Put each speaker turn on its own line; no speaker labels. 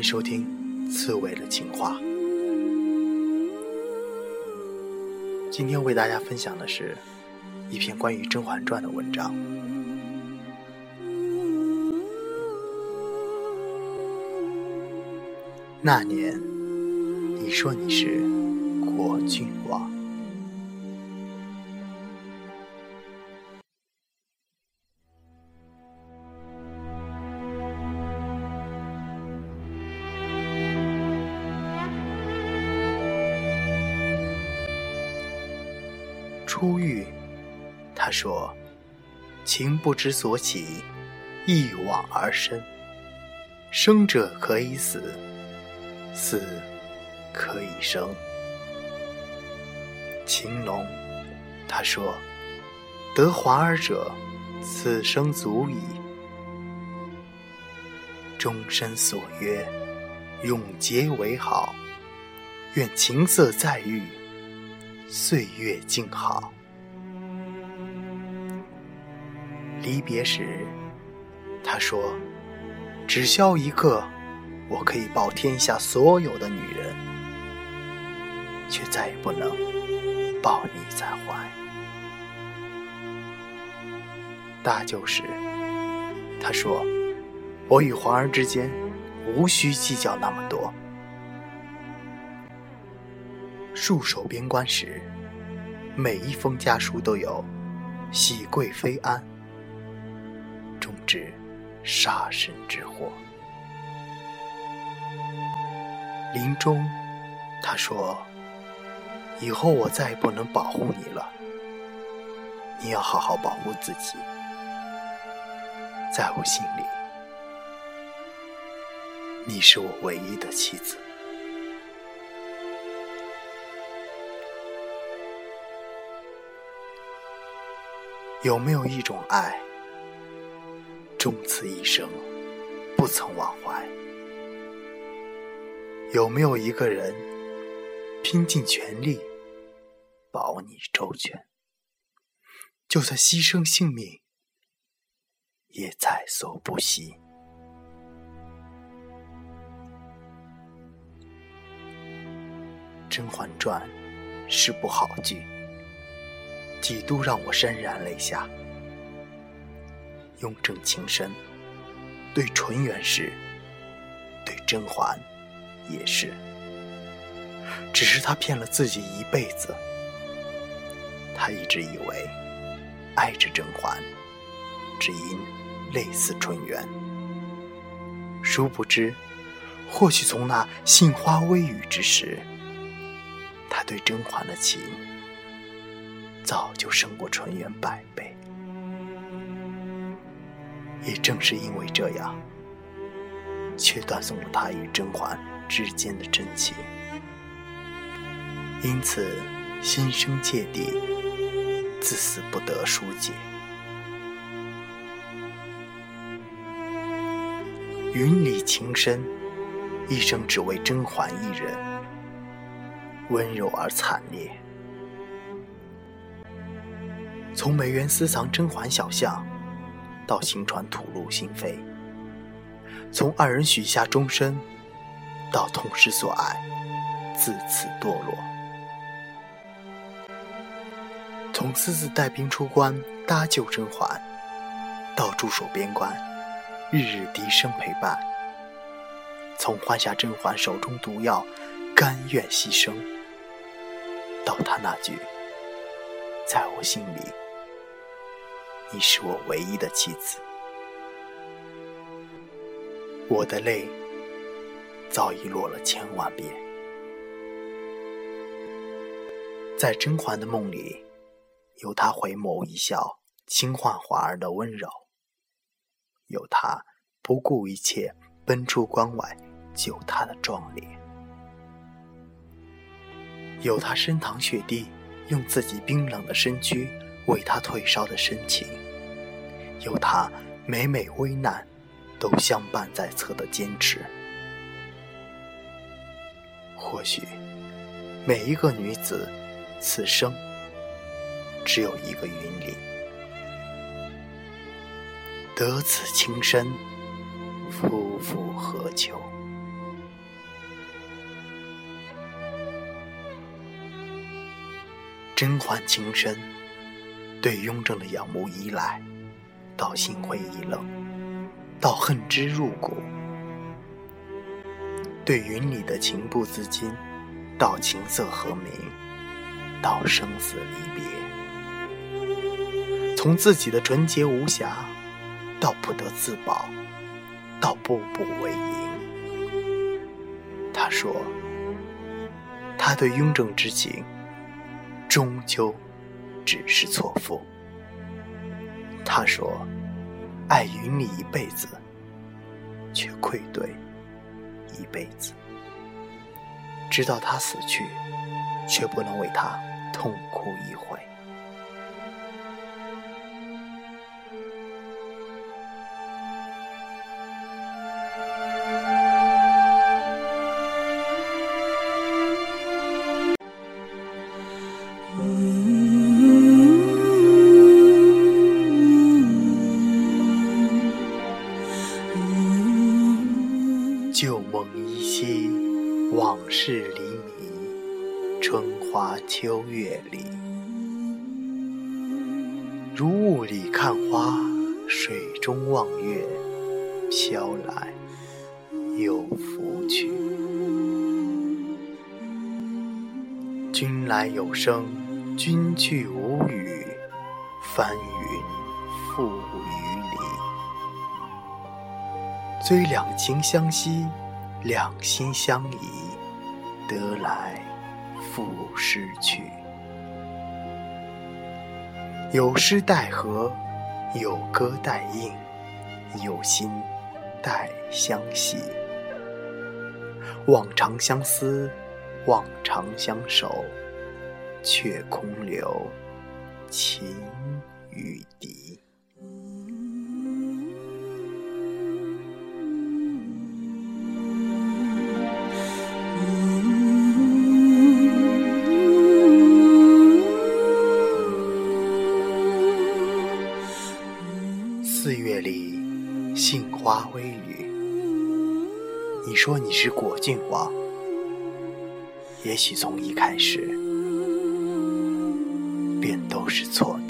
迎收听《刺猬的情话》。今天为大家分享的是一篇关于《甄嬛传》的文章。那年，你说你是国郡王。初遇，他说：“情不知所起，一往而深。生者可以死。”死可以生，情浓。他说：“得华儿者，此生足矣。终身所约，永结为好。愿情色再遇，岁月静好。”离别时，他说：“只消一个。”我可以抱天下所有的女人，却再也不能抱你在怀。大救时，他说：“我与皇儿之间无需计较那么多。”戍守边关时，每一封家书都有“喜贵妃安”，终止杀身之祸。临终，他说：“以后我再也不能保护你了，你要好好保护自己。在我心里，你是我唯一的妻子。有没有一种爱，终此一生，不曾忘怀？”有没有一个人拼尽全力保你周全，就算牺牲性命也在所不惜？《甄嬛传》是部好剧，几度让我潸然泪下。雍正情深，对纯元是，对甄嬛。也是，只是他骗了自己一辈子。他一直以为爱着甄嬛，只因类似纯元。殊不知，或许从那杏花微雨之时，他对甄嬛的情早就胜过纯元百倍。也正是因为这样，却断送了他与甄嬛。之间的真情，因此心生芥蒂，自死不得疏解。云里情深，一生只为甄嬛一人，温柔而惨烈。从梅园私藏甄嬛小像，到行船吐露心扉，从二人许下终身。到痛失所爱，自此堕落。从私自带兵出关搭救甄嬛，到驻守边关，日日笛声陪伴；从换下甄嬛手中毒药，甘愿牺牲，到他那句“在我心里，你是我唯一的妻子”，我的泪。早已落了千万遍，在甄嬛的梦里，有她回眸一笑、轻唤华儿的温柔；有她不顾一切奔出关外救她的壮烈；有她身淌血滴，用自己冰冷的身躯为他退烧的深情有他每每危难都相伴在侧的坚持。或许每一个女子此生只有一个云里得此情深夫复何求？甄嬛情深对雍正的仰慕依赖，到心灰意冷，到恨之入骨；对云里的情不自禁，到琴瑟和鸣，到生死离别。从自己的纯洁无瑕，到不得自保，到步步为营。他说：“他对雍正之情，终究只是错付。”他说：“爱与你一辈子，却愧对一辈子。直到他死去，却不能为他痛哭一回。”事离，春花秋月里，如雾里看花，水中望月，飘来又浮去。君来有声，君去无语，翻云覆雨里。虽两情相惜，两心相依，得来复失去。有诗待和，有歌待应，有心待相惜。望长相思，望长相守，却空留情与敌。花微雨。你说你是果郡王，也许从一开始便都是错的。